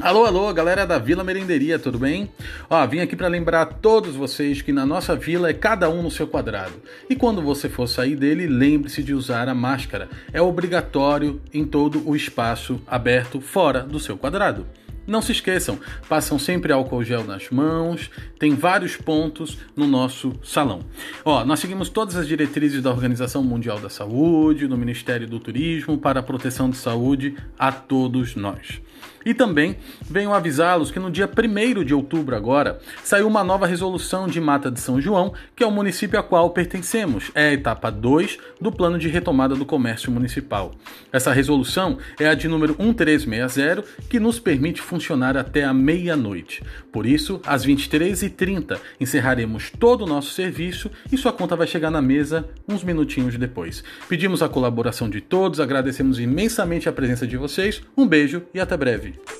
Alô, alô, galera da Vila Merenderia, tudo bem? Ó, vim aqui para lembrar a todos vocês que na nossa vila é cada um no seu quadrado. E quando você for sair dele, lembre-se de usar a máscara. É obrigatório em todo o espaço aberto fora do seu quadrado. Não se esqueçam, passam sempre álcool gel nas mãos, tem vários pontos no nosso salão. Ó, nós seguimos todas as diretrizes da Organização Mundial da Saúde, do Ministério do Turismo para a proteção de saúde a todos nós. E também venho avisá-los que no dia 1 de outubro agora saiu uma nova resolução de Mata de São João, que é o município a qual pertencemos. É a etapa 2 do plano de retomada do comércio municipal. Essa resolução é a de número 1360, que nos permite funcionar até a meia-noite. Por isso, às 23h30 encerraremos todo o nosso serviço e sua conta vai chegar na mesa uns minutinhos depois. Pedimos a colaboração de todos, agradecemos imensamente a presença de vocês. Um beijo e até breve. breve.